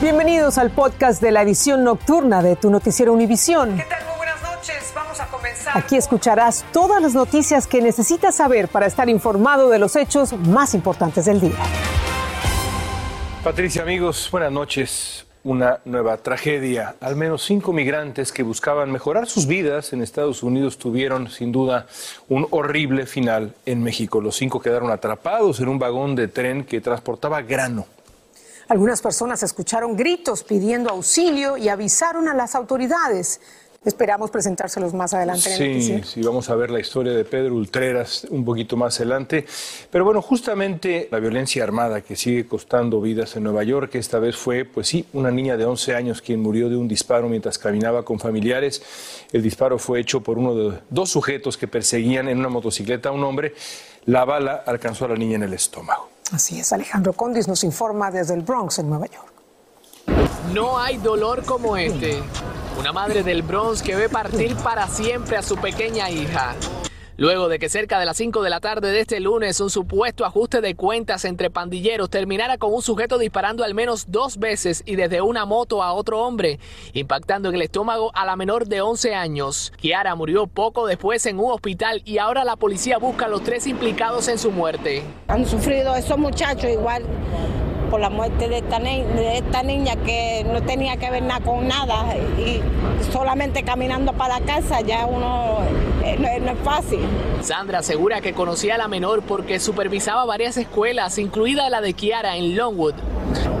Bienvenidos al podcast de la edición nocturna de tu noticiero Univisión. ¿Qué tal? Muy buenas noches. Vamos a comenzar. Aquí escucharás todas las noticias que necesitas saber para estar informado de los hechos más importantes del día. Patricia, amigos, buenas noches. Una nueva tragedia. Al menos cinco migrantes que buscaban mejorar sus vidas en Estados Unidos tuvieron, sin duda, un horrible final en México. Los cinco quedaron atrapados en un vagón de tren que transportaba grano. Algunas personas escucharon gritos pidiendo auxilio y avisaron a las autoridades. Esperamos presentárselos más adelante en el Sí, noticiero. sí, vamos a ver la historia de Pedro Ultreras un poquito más adelante. Pero bueno, justamente la violencia armada que sigue costando vidas en Nueva York, esta vez fue, pues sí, una niña de 11 años quien murió de un disparo mientras caminaba con familiares. El disparo fue hecho por uno de dos sujetos que perseguían en una motocicleta a un hombre. La bala alcanzó a la niña en el estómago. Así es, Alejandro Condis nos informa desde el Bronx, en Nueva York. No hay dolor como este. Una madre del Bronx que ve partir para siempre a su pequeña hija. Luego de que cerca de las 5 de la tarde de este lunes un supuesto ajuste de cuentas entre pandilleros terminara con un sujeto disparando al menos dos veces y desde una moto a otro hombre, impactando en el estómago a la menor de 11 años. Kiara murió poco después en un hospital y ahora la policía busca a los tres implicados en su muerte. Han sufrido esos muchachos igual por la muerte de esta, niña que no tenía que ver nada con nada y solamente caminando para la casa ya uno eh, no es fácil. Sandra asegura que conocía a la menor porque supervisaba varias escuelas, incluida la de Kiara en Longwood.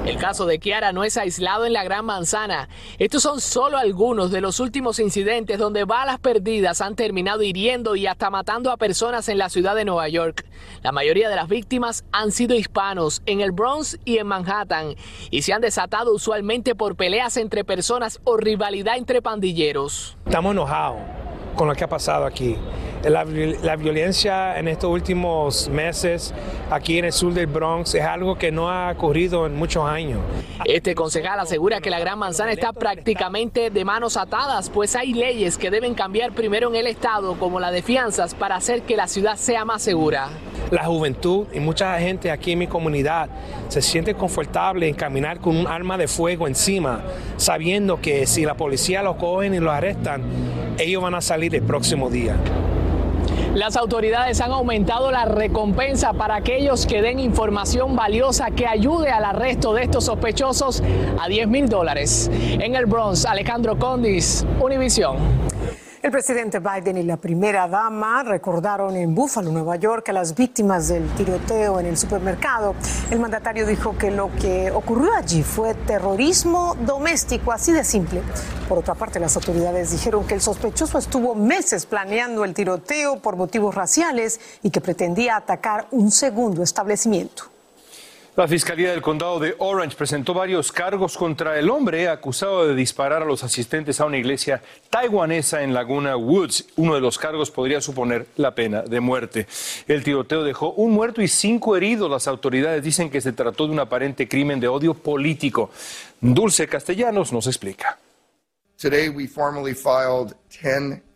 El caso de Kiara no es aislado en la Gran Manzana. Estos son solo algunos de los últimos incidentes donde balas perdidas han terminado hiriendo y hasta matando a personas en la ciudad de Nueva York. La mayoría de las víctimas han sido hispanos en el Bronx y en Manhattan y se han desatado usualmente por peleas entre personas o rivalidad entre pandilleros. Estamos enojados con lo que ha pasado aquí. La, vi- la violencia en estos últimos meses aquí en el sur del Bronx es algo que no ha ocurrido en muchos años. Este concejal asegura que la Gran Manzana está prácticamente de manos atadas, pues hay leyes que deben cambiar primero en el Estado, como la de fianzas, para hacer que la ciudad sea más segura. La juventud y mucha gente aquí en mi comunidad se siente confortable en caminar con un arma de fuego encima, sabiendo que si la policía lo cogen y lo arrestan, ellos van a salir el próximo día. Las autoridades han aumentado la recompensa para aquellos que den información valiosa que ayude al arresto de estos sospechosos a 10 mil dólares. En el Bronx, Alejandro Condis, Univisión. El presidente Biden y la primera dama recordaron en Buffalo, Nueva York, a las víctimas del tiroteo en el supermercado. El mandatario dijo que lo que ocurrió allí fue terrorismo doméstico, así de simple. Por otra parte, las autoridades dijeron que el sospechoso estuvo meses planeando el tiroteo por motivos raciales y que pretendía atacar un segundo establecimiento. La Fiscalía del Condado de Orange presentó varios cargos contra el hombre acusado de disparar a los asistentes a una iglesia taiwanesa en Laguna Woods. Uno de los cargos podría suponer la pena de muerte. El tiroteo dejó un muerto y cinco heridos. Las autoridades dicen que se trató de un aparente crimen de odio político. Dulce Castellanos nos explica. Today, we formally filed 10 counts.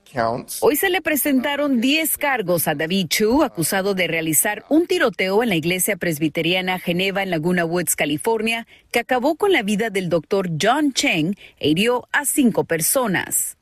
Hoy se le presentaron 10 cargos a David Chu, acusado de realizar un tiroteo en la iglesia presbiteriana Geneva en Laguna Woods, California, que acabó con la vida del doctor John Cheng e hirió a cinco personas.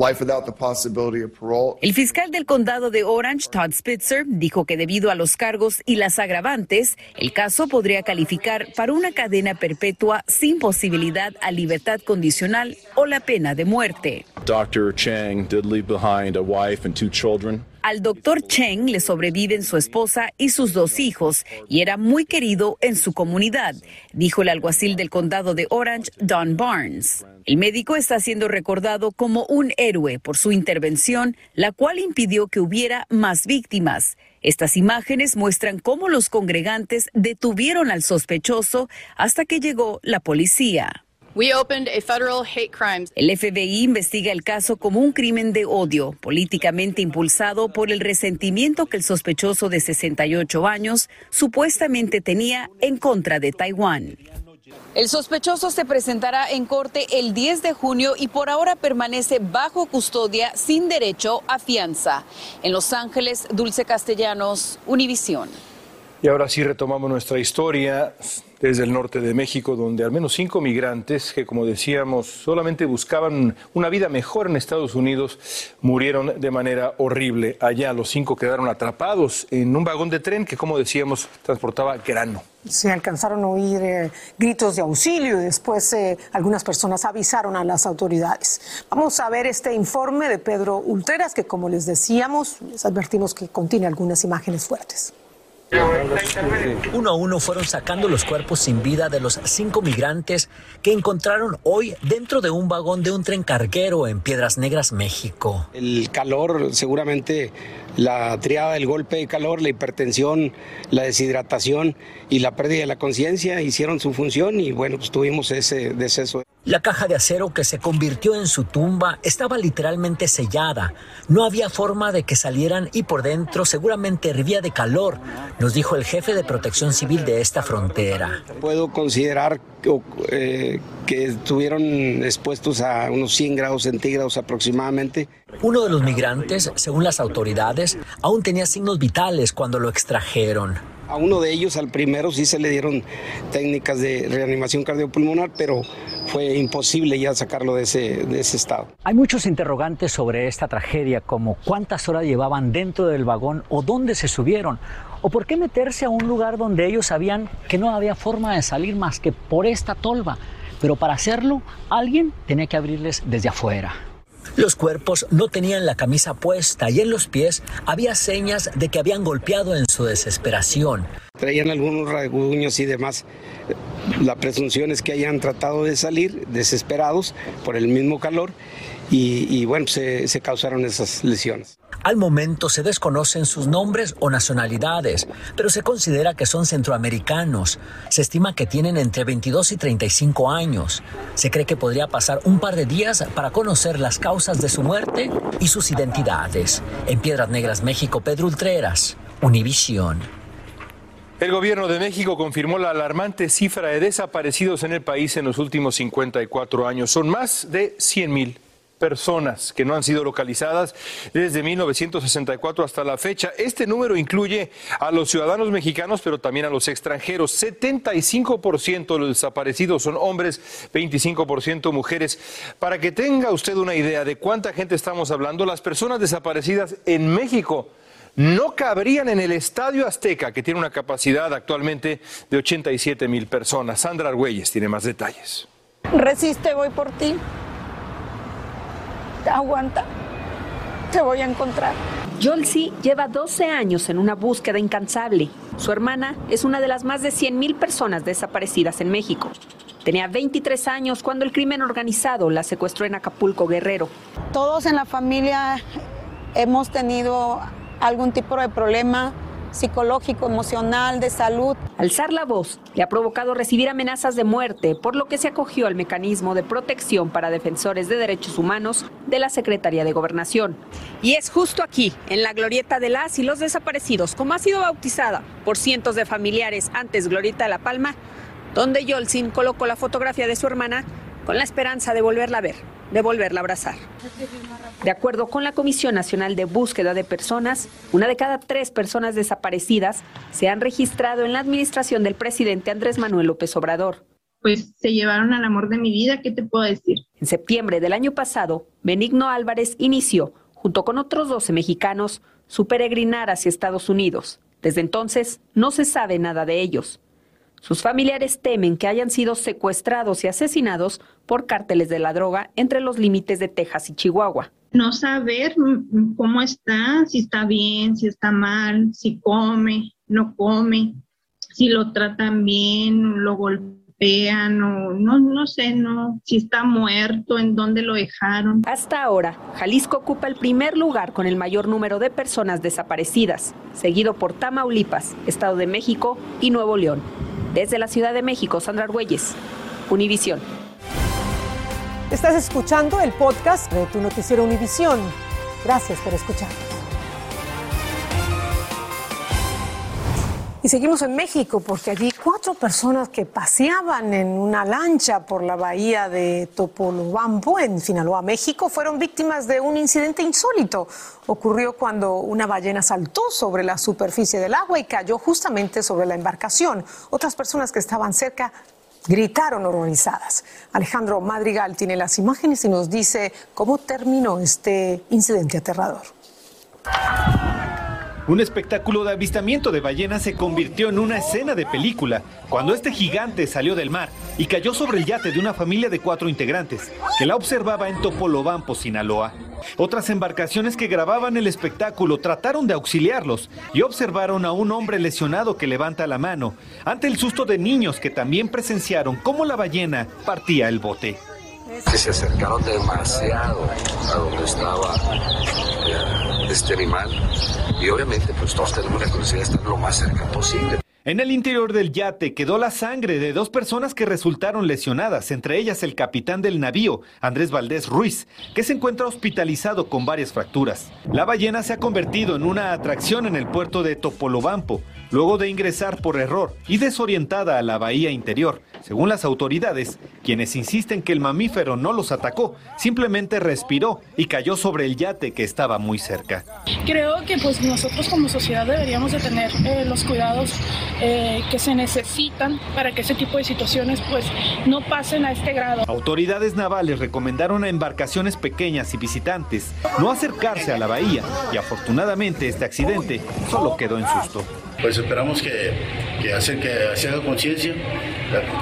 Life without the possibility of parole. El fiscal del condado de Orange, Todd Spitzer, dijo que debido a los cargos y las agravantes, el caso podría calificar para una cadena perpetua sin posibilidad a libertad condicional o la pena de muerte. Dr. Chang did leave behind a wife and two children. Al doctor Cheng le sobreviven su esposa y sus dos hijos y era muy querido en su comunidad, dijo el alguacil del condado de Orange, Don Barnes. El médico está siendo recordado como un héroe por su intervención, la cual impidió que hubiera más víctimas. Estas imágenes muestran cómo los congregantes detuvieron al sospechoso hasta que llegó la policía. We opened a federal hate crimes. El FBI investiga el caso como un crimen de odio, políticamente impulsado por el resentimiento que el sospechoso de 68 años supuestamente tenía en contra de Taiwán. El sospechoso se presentará en corte el 10 de junio y por ahora permanece bajo custodia sin derecho a fianza. En Los Ángeles, Dulce Castellanos, Univisión. Y ahora sí retomamos nuestra historia desde el norte de México, donde al menos cinco migrantes que, como decíamos, solamente buscaban una vida mejor en Estados Unidos, murieron de manera horrible. Allá los cinco quedaron atrapados en un vagón de tren que, como decíamos, transportaba grano. Se alcanzaron a oír eh, gritos de auxilio y después eh, algunas personas avisaron a las autoridades. Vamos a ver este informe de Pedro Ultreras, que como les decíamos, les advertimos que contiene algunas imágenes fuertes. Uno a uno fueron sacando los cuerpos sin vida de los cinco migrantes que encontraron hoy dentro de un vagón de un tren carguero en Piedras Negras, México. El calor, seguramente la triada del golpe de calor, la hipertensión, la deshidratación y la pérdida de la conciencia hicieron su función y bueno, pues tuvimos ese deceso. La caja de acero que se convirtió en su tumba estaba literalmente sellada. No había forma de que salieran y por dentro seguramente hervía de calor, nos dijo el jefe de protección civil de esta frontera. Puedo considerar eh, que estuvieron expuestos a unos 100 grados centígrados aproximadamente. Uno de los migrantes, según las autoridades, aún tenía signos vitales cuando lo extrajeron. A uno de ellos, al primero, sí se le dieron técnicas de reanimación cardiopulmonar, pero fue imposible ya sacarlo de ese, de ese estado. Hay muchos interrogantes sobre esta tragedia, como cuántas horas llevaban dentro del vagón o dónde se subieron, o por qué meterse a un lugar donde ellos sabían que no había forma de salir más que por esta tolva. Pero para hacerlo, alguien tenía que abrirles desde afuera. Los cuerpos no tenían la camisa puesta y en los pies había señas de que habían golpeado en su desesperación. Traían algunos rasguños y demás. La presunción es que hayan tratado de salir desesperados por el mismo calor y, bueno, se, se causaron esas lesiones. Al momento se desconocen sus nombres o nacionalidades, pero se considera que son centroamericanos. Se estima que tienen entre 22 y 35 años. Se cree que podría pasar un par de días para conocer las causas de su muerte y sus identidades. En Piedras Negras, México, Pedro Ultreras, Univisión. El gobierno de México confirmó la alarmante cifra de desaparecidos en el país en los últimos 54 años. Son más de 100 mil personas que no han sido localizadas desde 1964 hasta la fecha. Este número incluye a los ciudadanos mexicanos, pero también a los extranjeros. 75% de los desaparecidos son hombres, 25% mujeres. Para que tenga usted una idea de cuánta gente estamos hablando, las personas desaparecidas en México no cabrían en el Estadio Azteca, que tiene una capacidad actualmente de 87 mil personas. Sandra Argüelles tiene más detalles. Resiste, voy por ti aguanta, te voy a encontrar. Yolsi lleva 12 años en una búsqueda incansable. Su hermana es una de las más de 100.000 personas desaparecidas en México. Tenía 23 años cuando el crimen organizado la secuestró en Acapulco, Guerrero. Todos en la familia hemos tenido algún tipo de problema psicológico, emocional, de salud. Alzar la voz le ha provocado recibir amenazas de muerte, por lo que se acogió al mecanismo de protección para defensores de derechos humanos de la Secretaría de Gobernación. Y es justo aquí, en la glorieta de las y los desaparecidos, como ha sido bautizada por cientos de familiares antes Glorieta de la Palma, donde Yolsin colocó la fotografía de su hermana con la esperanza de volverla a ver, de volverla a abrazar. De acuerdo con la Comisión Nacional de Búsqueda de Personas, una de cada tres personas desaparecidas se han registrado en la administración del presidente Andrés Manuel López Obrador. Pues se llevaron al amor de mi vida, ¿qué te puedo decir? En septiembre del año pasado, Benigno Álvarez inició, junto con otros 12 mexicanos, su peregrinar hacia Estados Unidos. Desde entonces, no se sabe nada de ellos. Sus familiares temen que hayan sido secuestrados y asesinados por cárteles de la droga entre los límites de Texas y Chihuahua. No saber cómo está, si está bien, si está mal, si come, no come, si lo tratan bien, lo golpean o no, no sé, no, si está muerto, en dónde lo dejaron. Hasta ahora, Jalisco ocupa el primer lugar con el mayor número de personas desaparecidas, seguido por Tamaulipas, Estado de México y Nuevo León. Desde la Ciudad de México, Sandra Argüelles, Univisión. Estás escuchando el podcast de tu noticiero Univisión. Gracias por escucharnos. Y seguimos en México porque allí cuatro personas que paseaban en una lancha por la bahía de Topolobampo en Sinaloa, México, fueron víctimas de un incidente insólito. Ocurrió cuando una ballena saltó sobre la superficie del agua y cayó justamente sobre la embarcación. Otras personas que estaban cerca gritaron horrorizadas. Alejandro Madrigal tiene las imágenes y nos dice cómo terminó este incidente aterrador. Un espectáculo de avistamiento de ballenas se convirtió en una escena de película cuando este gigante salió del mar y cayó sobre el yate de una familia de cuatro integrantes que la observaba en Topolobampo, Sinaloa. Otras embarcaciones que grababan el espectáculo trataron de auxiliarlos y observaron a un hombre lesionado que levanta la mano ante el susto de niños que también presenciaron cómo la ballena partía el bote. Se acercaron demasiado a donde estaba este animal y obviamente pues todos tenemos la curiosidad de lo más cerca. En el interior del yate quedó la sangre de dos personas que resultaron lesionadas, entre ellas el capitán del navío, Andrés Valdés Ruiz, que se encuentra hospitalizado con varias fracturas. La ballena se ha convertido en una atracción en el puerto de Topolobampo, luego de ingresar por error y desorientada a la bahía interior. Según las autoridades, quienes insisten que el mamífero no los atacó, simplemente respiró y cayó sobre el yate que estaba muy cerca. Creo que pues nosotros como sociedad deberíamos de tener eh, los cuidados eh, que se necesitan para que ese tipo de situaciones pues no pasen a este grado. Autoridades navales recomendaron a embarcaciones pequeñas y visitantes no acercarse a la bahía y afortunadamente este accidente solo quedó en susto. Pues esperamos que, que, hacer, que se haga conciencia,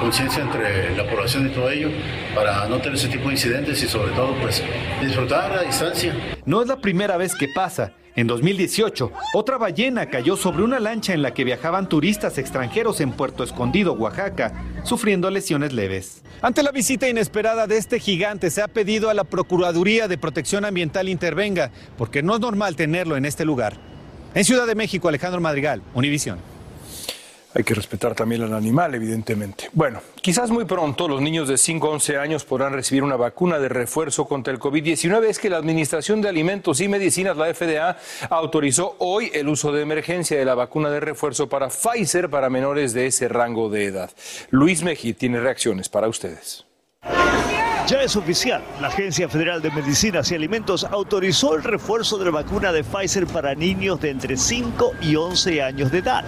conciencia entre la población y todo ello, para no tener ese tipo de incidentes y sobre todo pues disfrutar a distancia. No es la primera vez que pasa. En 2018, otra ballena cayó sobre una lancha en la que viajaban turistas extranjeros en Puerto Escondido, Oaxaca, sufriendo lesiones leves. Ante la visita inesperada de este gigante, se ha pedido a la Procuraduría de Protección Ambiental intervenga, porque no es normal tenerlo en este lugar. En Ciudad de México, Alejandro Madrigal, Univisión. Hay que respetar también al animal, evidentemente. Bueno, quizás muy pronto los niños de 5 a 11 años podrán recibir una vacuna de refuerzo contra el COVID-19. Es que la Administración de Alimentos y Medicinas, la FDA, autorizó hoy el uso de emergencia de la vacuna de refuerzo para Pfizer para menores de ese rango de edad. Luis Mejía tiene reacciones para ustedes. Ya es oficial, la Agencia Federal de Medicinas y Alimentos autorizó el refuerzo de la vacuna de Pfizer para niños de entre 5 y 11 años de edad.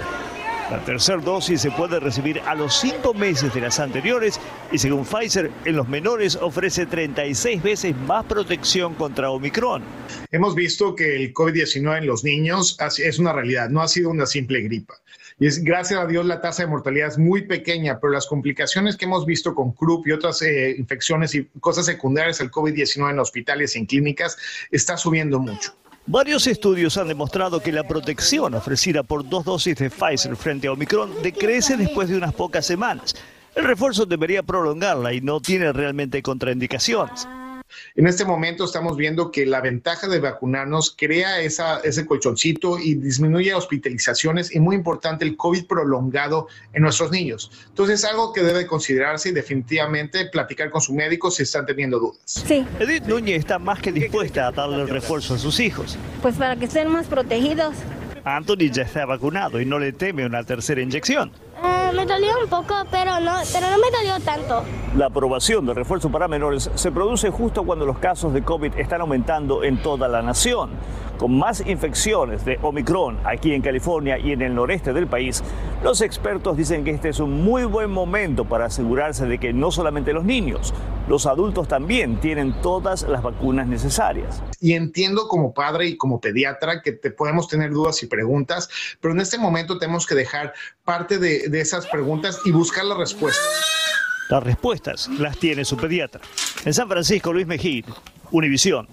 La tercera dosis se puede recibir a los 5 meses de las anteriores y según Pfizer, en los menores ofrece 36 veces más protección contra Omicron. Hemos visto que el COVID-19 en los niños es una realidad, no ha sido una simple gripa. Y es, gracias a Dios la tasa de mortalidad es muy pequeña, pero las complicaciones que hemos visto con CRUP y otras eh, infecciones y cosas secundarias al COVID-19 en hospitales y en clínicas está subiendo mucho. Varios estudios han demostrado que la protección ofrecida por dos dosis de Pfizer frente a Omicron decrece después de unas pocas semanas. El refuerzo debería prolongarla y no tiene realmente contraindicaciones. En este momento estamos viendo que la ventaja de vacunarnos crea esa, ese colchoncito y disminuye hospitalizaciones y muy importante el COVID prolongado en nuestros niños. Entonces es algo que debe considerarse y definitivamente platicar con su médico si están teniendo dudas. Sí. Edith Núñez está más que dispuesta a darle el refuerzo a sus hijos. Pues para que estén más protegidos. Anthony ya está vacunado y no le teme una tercera inyección. Eh, me dolió un poco, pero no, pero no me dolió tanto. La aprobación del refuerzo para menores se produce justo cuando los casos de COVID están aumentando en toda la nación. Con más infecciones de Omicron aquí en California y en el noreste del país, los expertos dicen que este es un muy buen momento para asegurarse de que no solamente los niños, los adultos también tienen todas las vacunas necesarias. Y entiendo como padre y como pediatra que te podemos tener dudas y preguntas, pero en este momento tenemos que dejar parte de, de esas preguntas y buscar las respuestas. Las respuestas las tiene su pediatra. En San Francisco, Luis Mejía, Univisión.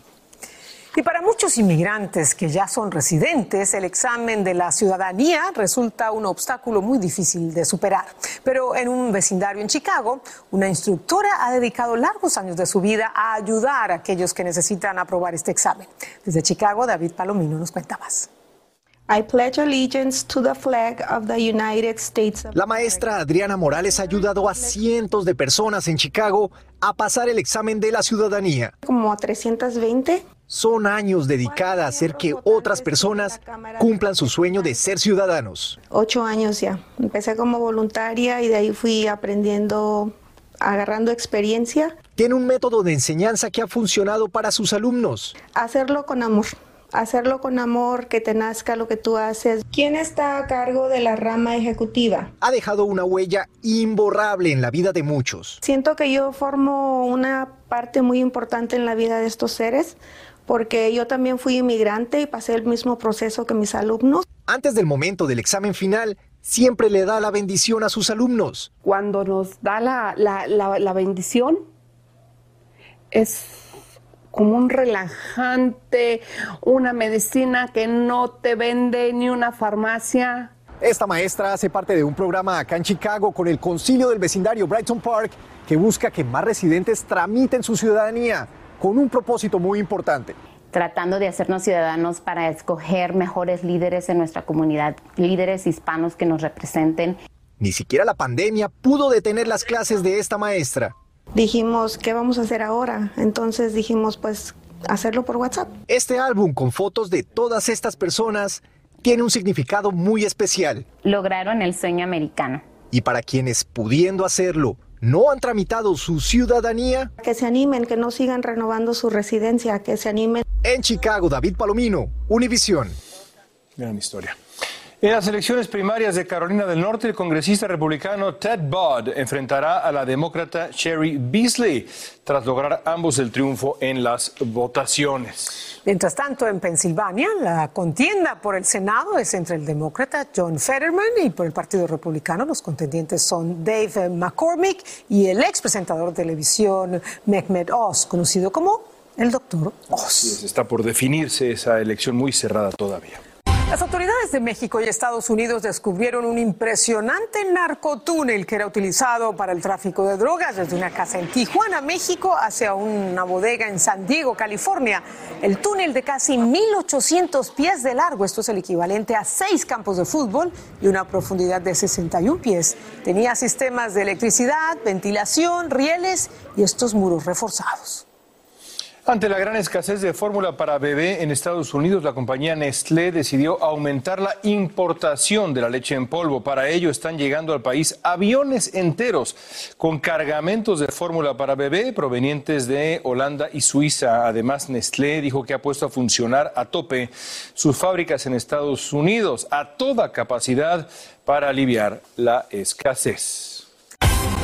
Y para muchos inmigrantes que ya son residentes, el examen de la ciudadanía resulta un obstáculo muy difícil de superar. Pero en un vecindario en Chicago, una instructora ha dedicado largos años de su vida a ayudar a aquellos que necesitan aprobar este examen. Desde Chicago, David Palomino nos cuenta más. La maestra Adriana Morales ha ayudado a cientos de personas en Chicago a pasar el examen de la ciudadanía. Como a 320. Son años dedicadas a hacer que otras personas cumplan su sueño de ser ciudadanos. Ocho años ya. Empecé como voluntaria y de ahí fui aprendiendo, agarrando experiencia. Tiene un método de enseñanza que ha funcionado para sus alumnos. Hacerlo con amor hacerlo con amor, que te nazca lo que tú haces. ¿Quién está a cargo de la rama ejecutiva? Ha dejado una huella imborrable en la vida de muchos. Siento que yo formo una parte muy importante en la vida de estos seres porque yo también fui inmigrante y pasé el mismo proceso que mis alumnos. Antes del momento del examen final, siempre le da la bendición a sus alumnos. Cuando nos da la, la, la bendición, es como un relajante, una medicina que no te vende ni una farmacia. Esta maestra hace parte de un programa acá en Chicago con el concilio del vecindario Brighton Park que busca que más residentes tramiten su ciudadanía con un propósito muy importante tratando de hacernos ciudadanos para escoger mejores líderes en nuestra comunidad, líderes hispanos que nos representen. Ni siquiera la pandemia pudo detener las clases de esta maestra dijimos, ¿qué vamos a hacer ahora? Entonces dijimos, pues hacerlo por WhatsApp. Este álbum con fotos de todas estas personas tiene un significado muy especial. Lograron el sueño americano. Y para quienes pudiendo hacerlo no han tramitado su ciudadanía, que se animen, que no sigan renovando su residencia, que se animen. En Chicago, David Palomino, Univisión. Gran historia. En las elecciones primarias de Carolina del Norte, el congresista republicano Ted Budd enfrentará a la demócrata Sherry Beasley tras lograr ambos el triunfo en las votaciones. Mientras tanto, en Pensilvania, la contienda por el Senado es entre el demócrata John Fetterman y por el Partido Republicano. Los contendientes son Dave McCormick y el ex presentador de televisión Mehmet Oz, conocido como el Doctor Oz. Está por definirse esa elección muy cerrada todavía. Las autoridades de México y Estados Unidos descubrieron un impresionante narcotúnel que era utilizado para el tráfico de drogas desde una casa en Tijuana, México, hacia una bodega en San Diego, California. El túnel de casi 1.800 pies de largo, esto es el equivalente a seis campos de fútbol y una profundidad de 61 pies, tenía sistemas de electricidad, ventilación, rieles y estos muros reforzados. Ante la gran escasez de fórmula para bebé en Estados Unidos, la compañía Nestlé decidió aumentar la importación de la leche en polvo. Para ello están llegando al país aviones enteros con cargamentos de fórmula para bebé provenientes de Holanda y Suiza. Además, Nestlé dijo que ha puesto a funcionar a tope sus fábricas en Estados Unidos a toda capacidad para aliviar la escasez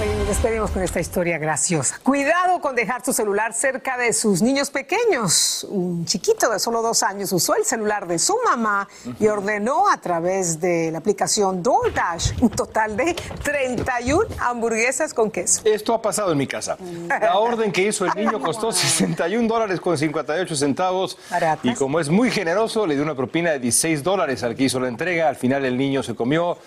despedimos con esta historia graciosa. Cuidado con dejar su celular cerca de sus niños pequeños. Un chiquito de solo dos años usó el celular de su mamá y ordenó a través de la aplicación DoorDash un total de 31 hamburguesas con queso. Esto ha pasado en mi casa. La orden que hizo el niño costó 61 dólares con 58 centavos. Y como es muy generoso, le dio una propina de 16 dólares al que hizo la entrega. Al final el niño se comió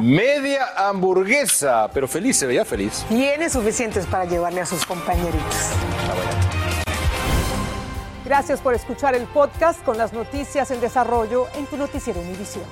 media hamburguesa, pero feliz, se veía feliz. Tiene suficientes para llevarle a sus compañeritos. Gracias por escuchar el podcast con las noticias en desarrollo en tu noticiero Univisión.